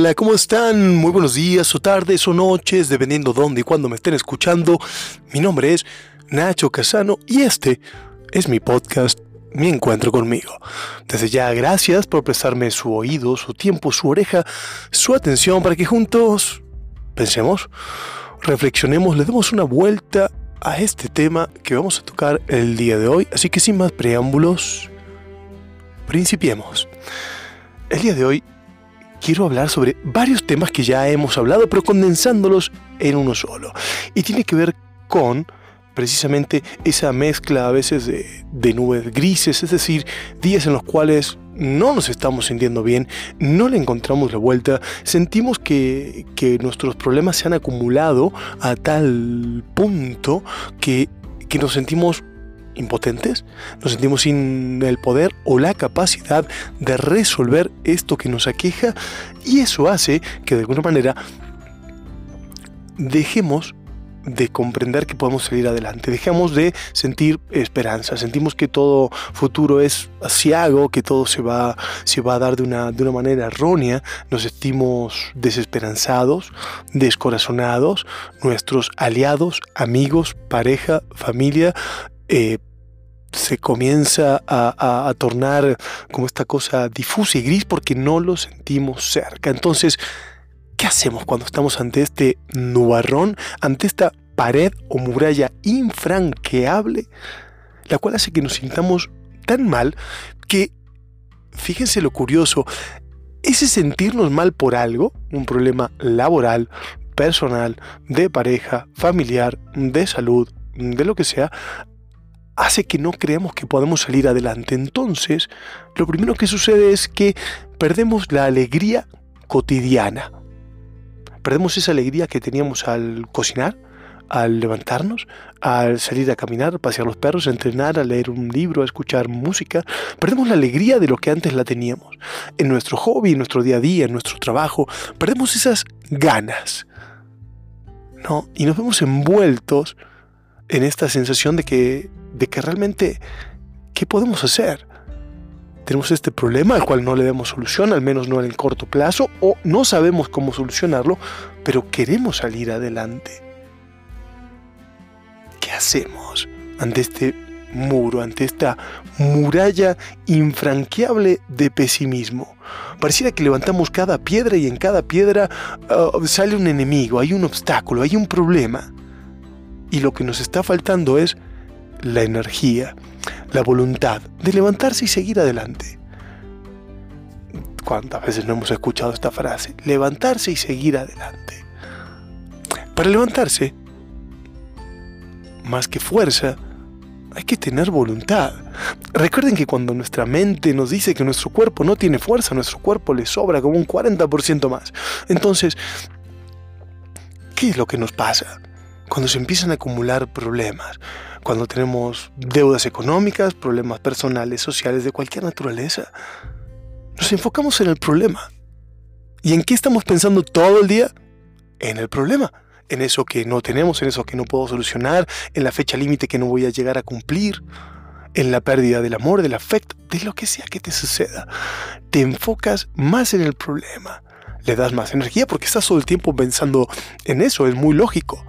hola, ¿cómo están? Muy buenos días o tardes o noches, dependiendo dónde y cuándo me estén escuchando. Mi nombre es Nacho Casano y este es mi podcast, Mi Encuentro conmigo. Desde ya, gracias por prestarme su oído, su tiempo, su oreja, su atención para que juntos pensemos, reflexionemos, le demos una vuelta a este tema que vamos a tocar el día de hoy. Así que sin más preámbulos, principiemos. El día de hoy quiero hablar sobre varios temas que ya hemos hablado, pero condensándolos en uno solo. Y tiene que ver con precisamente esa mezcla a veces de, nubes grises, es decir, días en los cuales no nos estamos sintiendo bien, no le encontramos la vuelta, sentimos que, que nuestros problemas se han acumulado a tal punto que, que nos sentimos impotentes, nos sentimos sin el poder o la capacidad de resolver esto que nos aqueja y eso hace que de alguna manera dejemos de comprender que podemos salir adelante, dejamos de sentir esperanza, sentimos que todo futuro es asiago, que todo se va, se va a dar de una, de una manera errónea, nos sentimos desesperanzados, descorazonados, nuestros aliados, amigos, pareja, familia, eh, se comienza a, tornar como esta cosa difusa y gris porque no lo sentimos cerca. Entonces, ¿qué hacemos cuando estamos ante este nubarrón, ante esta pared o muralla infranqueable, la cual hace que nos sintamos tan mal que, fíjense lo curioso, ese sentirnos mal por algo, un problema laboral, personal, de pareja, familiar, de salud, de lo que sea, hace que no creamos que podemos salir adelante. Entonces, lo primero que sucede es que perdemos la alegría cotidiana. Perdemos esa alegría que teníamos al cocinar, al levantarnos, al salir a caminar, pasear los perros, a entrenar, a leer un libro, a escuchar música. Perdemos la alegría de lo que antes la teníamos. En nuestro hobby, en nuestro día a día, en nuestro trabajo, perdemos esas ganas. ¿no? Y nos vemos envueltos en esta sensación de que de que realmente, ¿qué podemos hacer? Tenemos este problema al cual no le damos solución, al menos no en el corto plazo, o no sabemos cómo solucionarlo, pero queremos salir adelante. ¿Qué hacemos ante este muro, ante esta muralla infranqueable de pesimismo? Pareciera que levantamos cada piedra y en cada piedra uh, sale un enemigo, hay un obstáculo, hay un problema. Y lo que nos está faltando es la energía, la voluntad de levantarse y seguir adelante. ¿Cuántas veces no hemos escuchado esta frase? Levantarse y seguir adelante. Para levantarse, más que fuerza, hay que tener voluntad. Recuerden que cuando nuestra mente nos dice que nuestro cuerpo no tiene fuerza, nuestro cuerpo le sobra como un 40% más. Entonces, ¿qué es lo que nos pasa? Cuando se empiezan a acumular problemas, cuando tenemos deudas económicas, problemas personales, sociales, de cualquier naturaleza. Nos enfocamos en el problema. ¿Y en qué estamos pensando todo el día? En el problema, en eso que no tenemos, en eso que no puedo solucionar, en la fecha límite que no voy a llegar a cumplir, en la pérdida del amor, del afecto, de lo que sea que te suceda. Te enfocas más en el problema, le das más energía porque estás todo el tiempo pensando en eso, es muy lógico.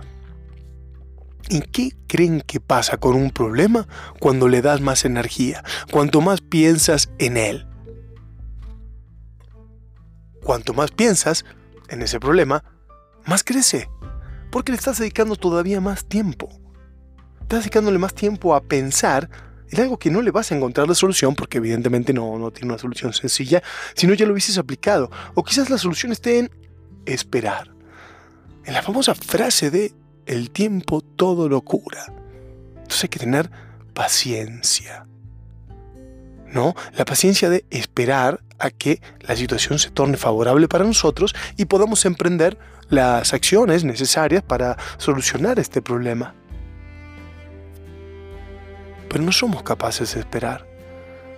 ¿Y qué creen que pasa con un problema cuando le das más energía? Cuanto más piensas en él. Cuanto más piensas en ese problema, más crece. Porque le estás dedicando todavía más tiempo. Estás dedicándole más tiempo a pensar en algo que no le vas a encontrar la solución, porque evidentemente no, no tiene una solución sencilla, sino ya lo hubieses aplicado. O quizás la solución esté en esperar. En la famosa frase de el tiempo todo lo cura. Entonces hay que tener paciencia. ¿No? La paciencia de esperar a que la situación se torne favorable para nosotros y podamos emprender las acciones necesarias para solucionar este problema. Pero no somos capaces de esperar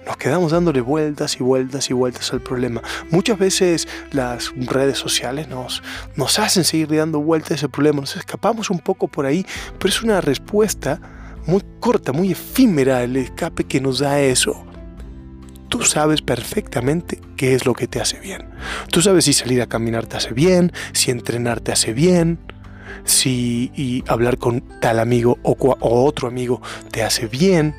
nos quedamos dándole vueltas y vueltas y vueltas al problema. Muchas veces las redes sociales nos, nos hacen seguir dando vueltas a ese problema, nos escapamos un poco por ahí, pero es una respuesta muy corta, muy efímera el escape que nos da eso. tú sabes perfectamente qué es lo que te hace bien. Tú sabes si salir a caminar te hace bien, si entrenar te hace bien, si hablar con tal amigo o, o otro amigo te hace bien,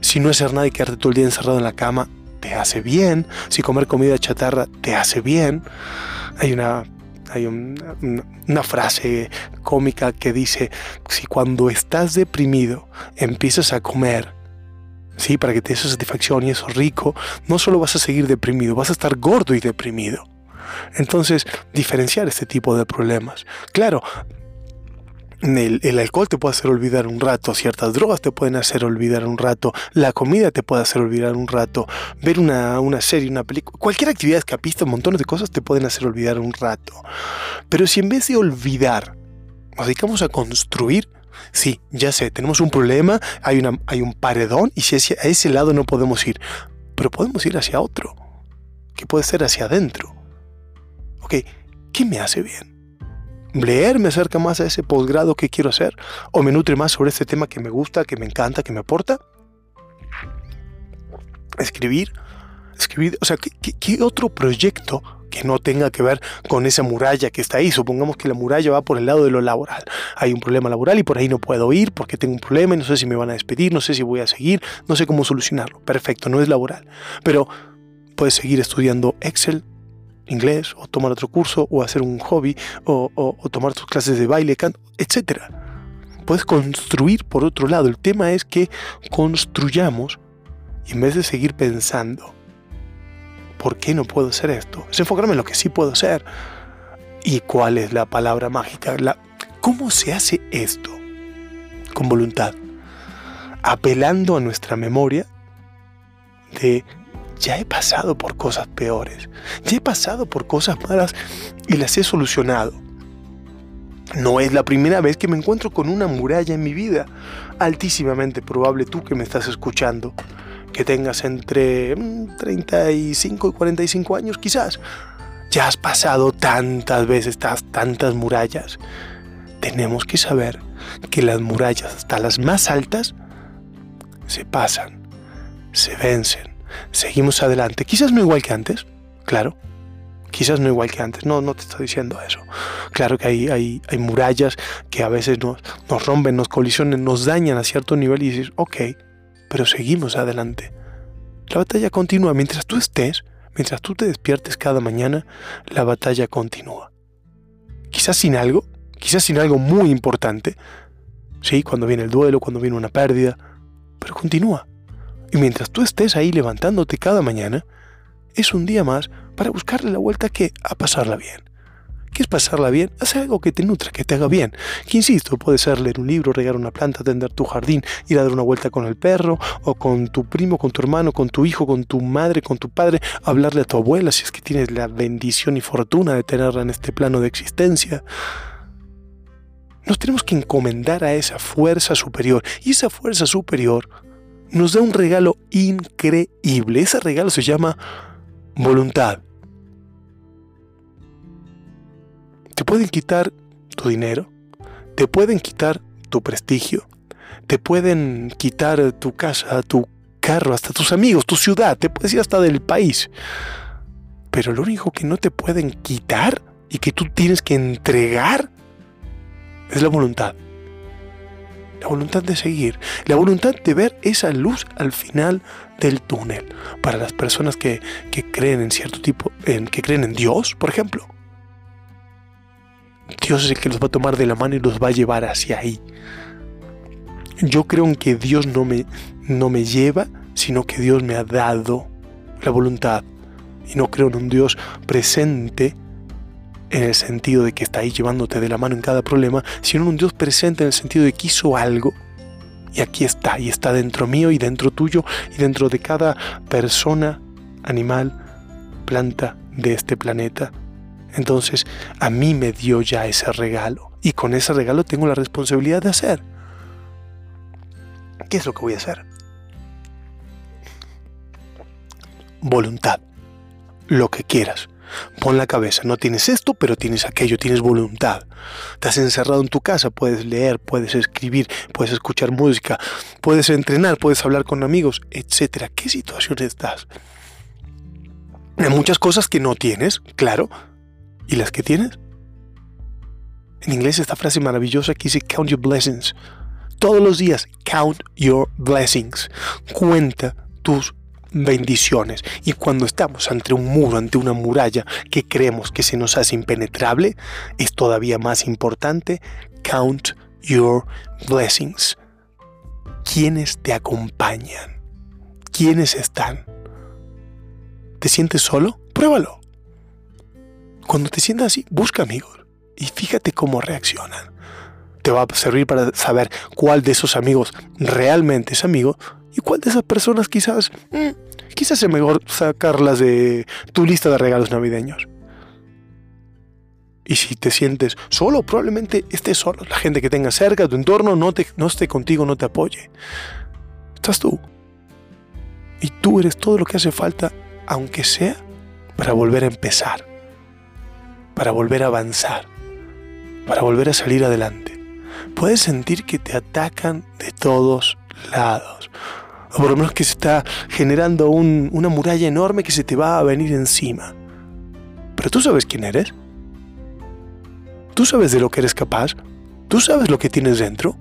si no hacer nada y quedarte todo el día encerrado en la cama te hace bien, si comer comida chatarra te hace bien. Hay una hay una frase cómica que dice, si cuando estás deprimido empiezas a comer, ¿sí? para que te dé satisfacción y eso rico, no solo vas a seguir deprimido, vas a estar gordo y deprimido. Entonces, diferenciar este tipo de problemas. Claro, el, alcohol te puede hacer olvidar un rato, ciertas drogas te pueden hacer olvidar un rato, la comida te puede hacer olvidar un rato, ver una, serie, una película, cualquier actividad escapista, montones de cosas te pueden hacer olvidar un rato. Pero si en vez de olvidar nos dedicamos a construir, sí, ya sé, tenemos un problema, hay, una, hay un paredón y si a ese lado no podemos ir, pero podemos ir hacia otro, que puede ser hacia adentro. Ok, ¿qué me hace bien? Leer me acerca más a ese posgrado que quiero hacer o me nutre más sobre este tema que me gusta, que me encanta, que me aporta. Escribir, escribir, o sea, ¿qué, otro proyecto que no tenga que ver con esa muralla que está ahí? Supongamos que la muralla va por el lado de lo laboral. Hay un problema laboral y por ahí no puedo ir porque tengo un problema y no sé si me van a despedir, no sé si voy a seguir, no sé cómo solucionarlo. Perfecto, no es laboral. Pero puedes seguir estudiando Excel, inglés, o tomar otro curso, o hacer un hobby, o, tomar tus clases de baile, canto, etc. Puedes construir por otro lado. El tema es que construyamos en vez de seguir pensando, ¿por qué no puedo hacer esto? Es enfocarme en lo que sí puedo hacer. ¿Y cuál es la palabra mágica? ¿Cómo se hace esto? Con voluntad. Apelando a nuestra memoria de ya he pasado por cosas peores, ya he pasado por cosas malas y las he solucionado. No es la primera vez que me encuentro con una muralla en mi vida. Altísimamente probable tú que me estás escuchando, que tengas entre 35 mm, y 45 años quizás. Ya has pasado tantas veces tantas murallas. Tenemos que saber que las murallas, hasta las más altas, se pasan, se vencen seguimos adelante. Quizás no igual que antes, claro. Quizás no igual que antes, no, no te estoy diciendo eso. Claro que hay, hay, hay murallas que a veces nos, nos rompen, nos colisionen, nos dañan a cierto nivel y dices, ok, pero seguimos adelante. La batalla continúa. Mientras tú estés, mientras tú te despiertes cada mañana, la batalla continúa. Quizás sin algo, quizás sin algo muy importante. Sí, cuando viene el duelo, cuando viene una pérdida, pero continúa. Y mientras tú estés ahí levantándote cada mañana, es un día más para buscarle la vuelta que a pasarla bien. ¿Qué es pasarla bien? Hacer algo que te nutra, que te haga bien. Que insisto, puede ser leer un libro, regar una planta, atender tu jardín, ir a dar una vuelta con el perro, o con tu primo, con tu hermano, con tu hijo, con tu madre, con tu padre, hablarle a tu abuela si es que tienes la bendición y fortuna de tenerla en este plano de existencia. Nos tenemos que encomendar a esa fuerza superior, y esa fuerza superior nos da un regalo increíble. Ese regalo se llama voluntad. Te pueden quitar tu dinero, te pueden quitar tu prestigio, te pueden quitar tu casa, tu carro, hasta tus amigos, tu ciudad, te puedes ir hasta del país. Pero lo único que no te pueden quitar y que tú tienes que entregar es la voluntad la voluntad de seguir, la voluntad de ver esa luz al final del túnel. Para las personas que, creen en cierto tipo, en, que creen en Dios, por ejemplo. Dios es el que los va a tomar de la mano y los va a llevar hacia ahí. Yo creo en que Dios no me, no me lleva, sino que Dios me ha dado la voluntad. Y no creo en un Dios presente en el sentido de que está ahí llevándote de la mano en cada problema, sino un Dios presente en el sentido de que hizo algo y aquí está, y está dentro mío y dentro tuyo y dentro de cada persona, animal, planta de este planeta. Entonces, a mí me dio ya ese regalo y con ese regalo tengo la responsabilidad de hacer. ¿Qué es lo que voy a hacer? Voluntad, lo que quieras Pon la cabeza, no tienes esto, pero tienes aquello, tienes voluntad. Estás encerrado en tu casa, puedes leer, puedes escribir, puedes escuchar música, puedes entrenar, puedes hablar con amigos, etc. ¿Qué situación estás? Hay muchas cosas que no tienes, claro. ¿Y las que tienes? En inglés esta frase maravillosa que dice count your blessings. Todos los días, count your blessings. Cuenta tus bendiciones. Y cuando estamos ante un muro, ante una muralla que creemos que se nos hace impenetrable, es todavía más importante, count your blessings. ¿Quiénes te acompañan? ¿Quiénes están? ¿Te sientes solo? Pruébalo. Cuando te sientas así, busca amigos y fíjate cómo reaccionan. Te va a servir para saber cuál de esos amigos realmente es amigo y cuál de esas personas quizás, mm, quizás es mejor sacarlas de tu lista de regalos navideños. Y si te sientes solo, probablemente estés solo. La gente que tenga cerca, tu entorno, no, te, no esté contigo, no te apoye. Estás tú. Y tú eres todo lo que hace falta, aunque sea para volver a empezar, para volver a avanzar, para volver a salir adelante. Puedes sentir que te atacan de todos lados. O por lo menos que se está generando una muralla enorme que se te va a venir encima. Pero tú sabes quién eres. Tú sabes de lo que eres capaz. Tú sabes lo que tienes dentro.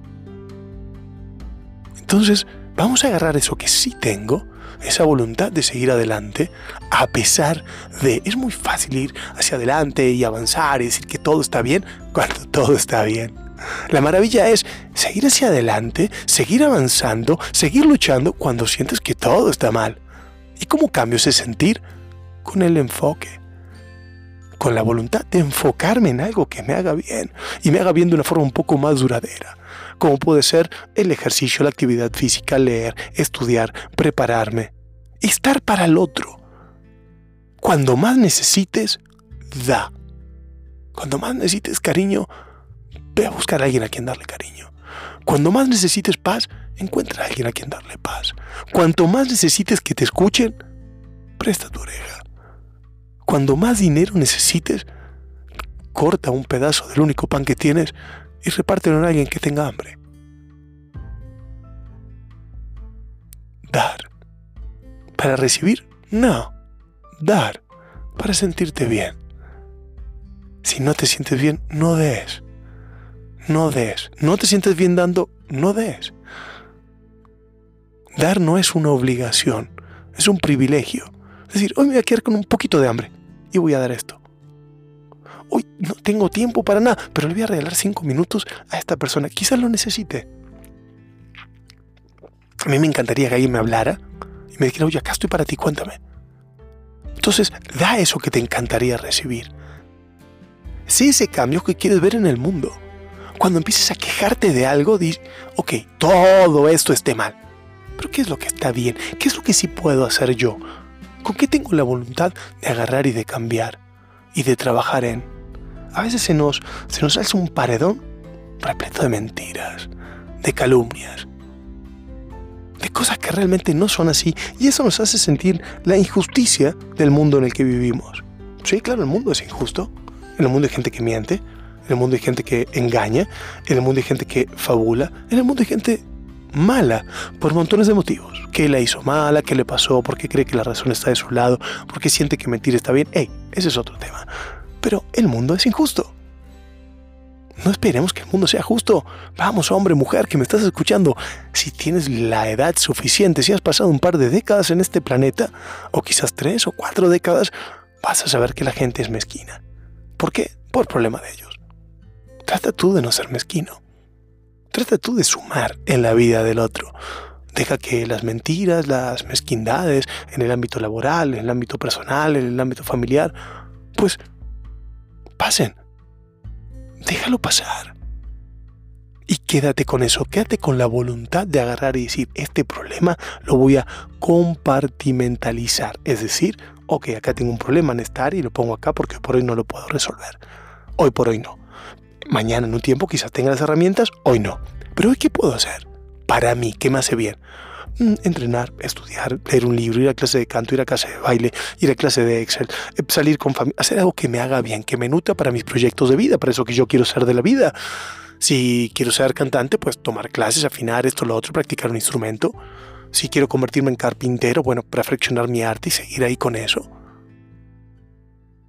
Entonces, vamos a agarrar eso que sí tengo, esa voluntad de seguir adelante, a pesar de... Es muy fácil ir hacia adelante y avanzar y decir que todo está bien cuando todo está bien. La maravilla es seguir hacia adelante, seguir avanzando, seguir luchando cuando sientes que todo está mal. ¿Y cómo cambio ese sentir? Con el enfoque. Con la voluntad de enfocarme en algo que me haga bien y me haga bien de una forma un poco más duradera. Como puede ser el ejercicio, la actividad física, leer, estudiar, prepararme. Estar para el otro. Cuando más necesites, da. Cuando más necesites cariño, Ve a buscar a alguien a quien darle cariño. Cuando más necesites paz, encuentra a alguien a quien darle paz. Cuanto más necesites que te escuchen, presta tu oreja. Cuando más dinero necesites, corta un pedazo del único pan que tienes y repártelo a alguien que tenga hambre. Dar. ¿Para recibir? No. Dar. Para sentirte bien. Si no te sientes bien, no des no des. No te sientes bien dando, no des. Dar no es una obligación, es un privilegio. Es decir, hoy me voy a quedar con un poquito de hambre y voy a dar esto. Hoy no tengo tiempo para nada, pero le voy a regalar cinco minutos a esta persona. Quizás lo necesite. A mí me encantaría que alguien me hablara y me dijera, oye, acá estoy para ti, cuéntame. Entonces, da eso que te encantaría recibir. Sé ese cambio que quieres ver en el mundo cuando empieces a quejarte de algo, di, ok, todo esto esté mal. Pero ¿qué es lo que está bien? ¿Qué es lo que sí puedo hacer yo? ¿Con qué tengo la voluntad de agarrar y de cambiar? Y de trabajar en... A veces se nos, se nos alza un paredón repleto de mentiras, de calumnias, de cosas que realmente no son así. Y eso nos hace sentir la injusticia del mundo en el que vivimos. Sí, claro, el mundo es injusto. En el mundo hay gente que miente, en el mundo hay gente que engaña, en el mundo hay gente que fabula, en el mundo hay gente mala por montones de motivos. ¿Qué la hizo mala? ¿Qué le pasó? ¿Por qué cree que la razón está de su lado? ¿Por qué siente que mentir está bien? ¡Ey! Ese es otro tema. Pero el mundo es injusto. No esperemos que el mundo sea justo. Vamos, hombre, mujer, que me estás escuchando. Si tienes la edad suficiente, si has pasado un par de décadas en este planeta, o quizás tres o cuatro décadas, vas a saber que la gente es mezquina. ¿Por qué? Por problema de ellos. Trata tú de no ser mezquino. Trata tú de sumar en la vida del otro. Deja que las mentiras, las mezquindades en el ámbito laboral, en el ámbito personal, en el ámbito familiar, pues pasen. Déjalo pasar. Y quédate con eso, quédate con la voluntad de agarrar y decir, este problema lo voy a compartimentalizar. Es decir, ok, acá tengo un problema en estar y lo pongo acá porque por hoy no lo puedo resolver. Hoy por hoy no. Mañana en un tiempo quizás tenga las herramientas, hoy no. Pero hoy qué puedo hacer? Para mí, ¿qué me hace bien? Mm, entrenar, estudiar, leer un libro, ir a clase de canto, ir a clase de baile, ir a clase de Excel, eh, salir con familia, hacer algo que me haga bien, que me nutra para mis proyectos de vida, para eso que yo quiero ser de la vida. Si quiero ser cantante, pues tomar clases, afinar esto, lo otro, practicar un instrumento. Si quiero convertirme en carpintero, bueno, perfeccionar mi arte y seguir ahí con eso.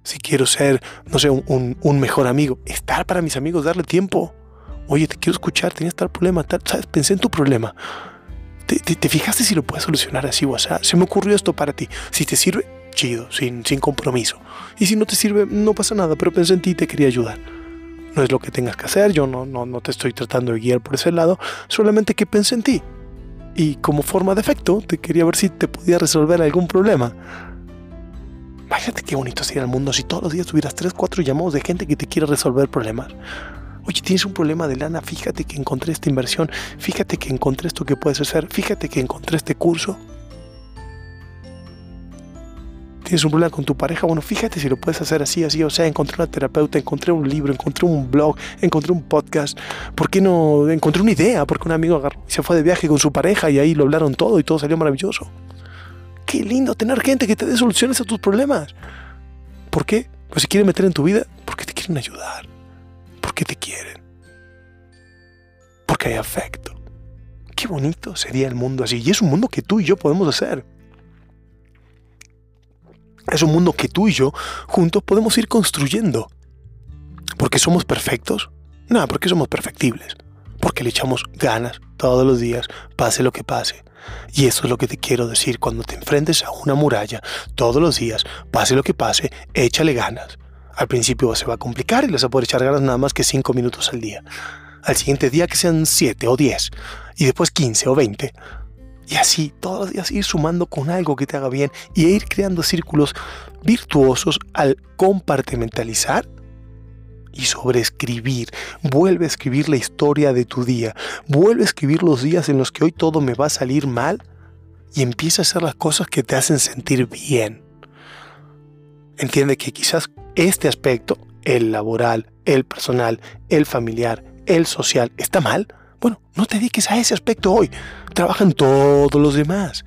Si quiero ser, no sé, un, mejor amigo, estar para mis amigos, darle tiempo. Oye, te quiero escuchar, tienes tal problema, tal, ¿sabes? Pensé en tu problema ¿Te, fijaste si lo puedes solucionar así o así? Se me ocurrió esto para ti. Si te sirve, chido, sin, sin compromiso. Y si no te sirve, no pasa nada, pero pensé en ti y te quería ayudar. No es lo que tengas que hacer, yo no, no, no te estoy tratando de guiar por ese lado, solamente que pensé en ti. Y como forma de efecto, te quería ver si te podía resolver algún problema. Imagínate qué bonito sería el mundo si todos los días tuvieras 3, 4 llamados de gente que te quiera resolver problemas. Oye, tienes un problema de lana, fíjate que encontré esta inversión, fíjate que encontré esto que puedes hacer, fíjate que encontré este curso. Tienes un problema con tu pareja, bueno, fíjate si lo puedes hacer así, así, o sea, encontré una terapeuta, encontré un libro, encontré un blog, encontré un podcast, ¿por qué no? Encontré una idea, porque un amigo se fue de viaje con su pareja y ahí lo hablaron todo y todo salió maravilloso. Qué lindo tener gente que te dé soluciones a tus problemas. ¿Por qué? Pues si quieren meter en tu vida, porque te quieren ayudar porque te quieren, porque hay afecto. Qué bonito sería el mundo así. Y es un mundo que tú y yo podemos hacer. Es un mundo que tú y yo juntos podemos ir construyendo. ¿Porque somos perfectos? No, porque somos perfectibles. Porque le echamos ganas todos los días, pase lo que pase. Y eso es lo que te quiero decir cuando te enfrentes a una muralla todos los días, pase lo que pase, échale ganas. Al principio se va a complicar y les va a poder echar ganas nada más que 5 minutos al día. Al siguiente día que sean 7 o 10 y después 15 o 20. Y así, todos los días ir sumando con algo que te haga bien y ir creando círculos virtuosos al compartimentalizar y sobreescribir. Vuelve a escribir la historia de tu día. Vuelve a escribir los días en los que hoy todo me va a salir mal y empieza a hacer las cosas que te hacen sentir bien. Entiende que quizás este aspecto, el laboral, el personal, el familiar, el social, está mal. Bueno, no te dediques a ese aspecto hoy. Trabajan todos los demás.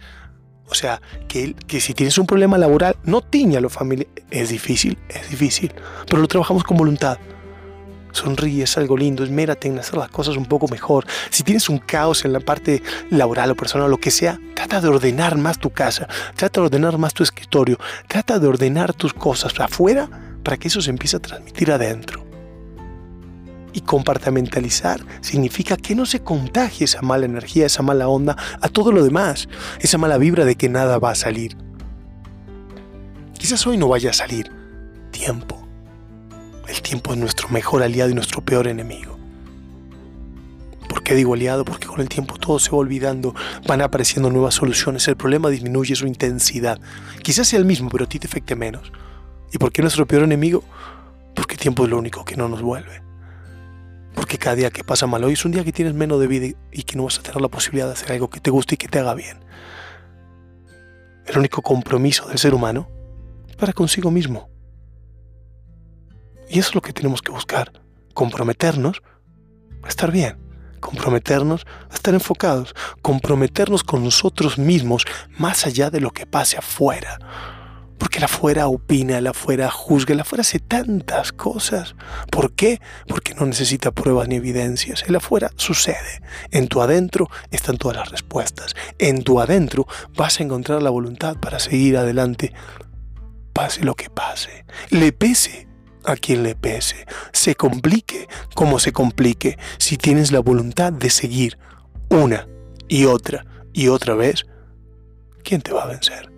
O sea, que, que si tienes un problema laboral, no tiña lo familiar. Es difícil, es difícil, pero lo trabajamos con voluntad. Sonríe, es algo lindo, esmérate en hacer las cosas un poco mejor. Si tienes un caos en la parte laboral o personal lo que sea, trata de ordenar más tu casa, trata de ordenar más tu escritorio, trata de ordenar tus cosas afuera para que eso se empiece a transmitir adentro. Y compartimentalizar significa que no se contagie esa mala energía, esa mala onda a todo lo demás, esa mala vibra de que nada va a salir. Quizás hoy no vaya a salir. Tiempo. El tiempo es nuestro mejor aliado y nuestro peor enemigo. ¿Por qué digo aliado? Porque con el tiempo todo se va olvidando, van apareciendo nuevas soluciones, el problema disminuye su intensidad. Quizás sea el mismo, pero a ti te afecte menos. ¿Y por qué nuestro peor enemigo? Porque el tiempo es lo único que no nos vuelve. Porque cada día que pasa mal hoy es un día que tienes menos de vida y que no vas a tener la posibilidad de hacer algo que te guste y que te haga bien. El único compromiso del ser humano es para consigo mismo. Y eso es lo que tenemos que buscar, comprometernos a estar bien, comprometernos a estar enfocados, comprometernos con nosotros mismos más allá de lo que pase afuera. Porque el afuera opina, el afuera juzga, el afuera hace tantas cosas. ¿Por qué? Porque no necesita pruebas ni evidencias. El afuera sucede. En tu adentro están todas las respuestas. En tu adentro vas a encontrar la voluntad para seguir adelante. Pase lo que pase. Le pese a quien le pese. Se complique como se complique. Si tienes la voluntad de seguir una y otra y otra vez, ¿quién te va a vencer?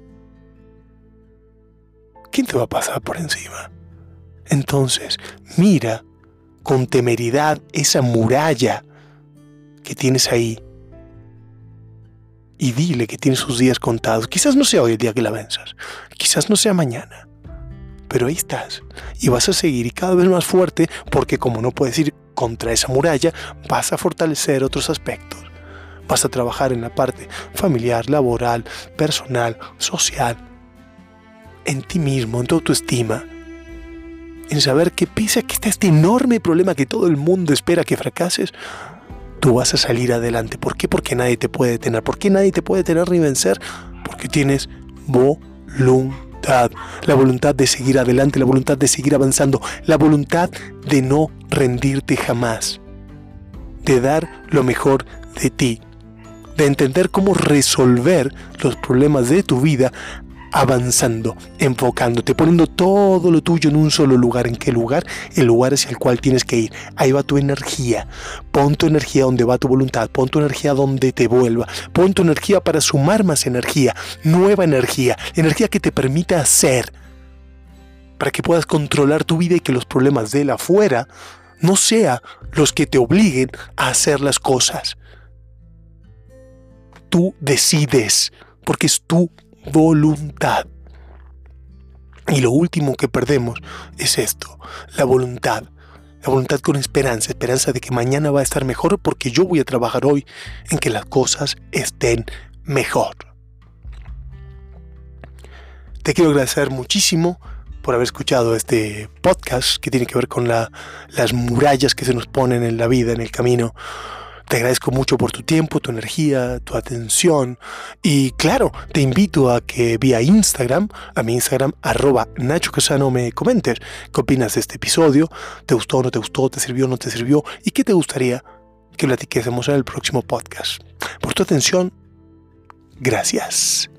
¿quién te va a pasar por encima? Entonces, mira con temeridad esa muralla que tienes ahí y dile que tiene sus días contados. Quizás no sea hoy el día que la venzas, quizás no sea mañana, pero ahí estás y vas a seguir y cada vez más fuerte porque como no puedes ir contra esa muralla, vas a fortalecer otros aspectos. Vas a trabajar en la parte familiar, laboral, personal, social, en ti mismo, en tu autoestima, en saber que pese a que está este enorme problema que todo el mundo espera que fracases, tú vas a salir adelante. ¿Por qué? Porque nadie te puede detener. ¿Por qué nadie te puede detener ni vencer? Porque tienes voluntad. La voluntad de seguir adelante, la voluntad de seguir avanzando, la voluntad de no rendirte jamás. De dar lo mejor de ti. De entender cómo resolver los problemas de tu vida avanzando, enfocándote, poniendo todo lo tuyo en un solo lugar. ¿En qué lugar? El lugar hacia el cual tienes que ir. Ahí va tu energía. Pon tu energía donde va tu voluntad. Pon tu energía donde te vuelva. Pon tu energía para sumar más energía. Nueva energía. Energía que te permita hacer. Para que puedas controlar tu vida y que los problemas de la afuera no sean los que te obliguen a hacer las cosas. Tú decides, porque es tu voluntad. Y lo último que perdemos es esto, la voluntad. La voluntad con esperanza, esperanza de que mañana va a estar mejor porque yo voy a trabajar hoy en que las cosas estén mejor. Te quiero agradecer muchísimo por haber escuchado este podcast que tiene que ver con las murallas que se nos ponen en la vida, en el camino te agradezco mucho por tu tiempo, tu energía, tu atención y claro, te invito a que vía Instagram, a mi Instagram arroba Nacho Casano me comentes qué opinas de este episodio, te gustó o no te gustó, te sirvió o no te sirvió y qué te gustaría que platiquemos en el próximo podcast. Por tu atención, gracias.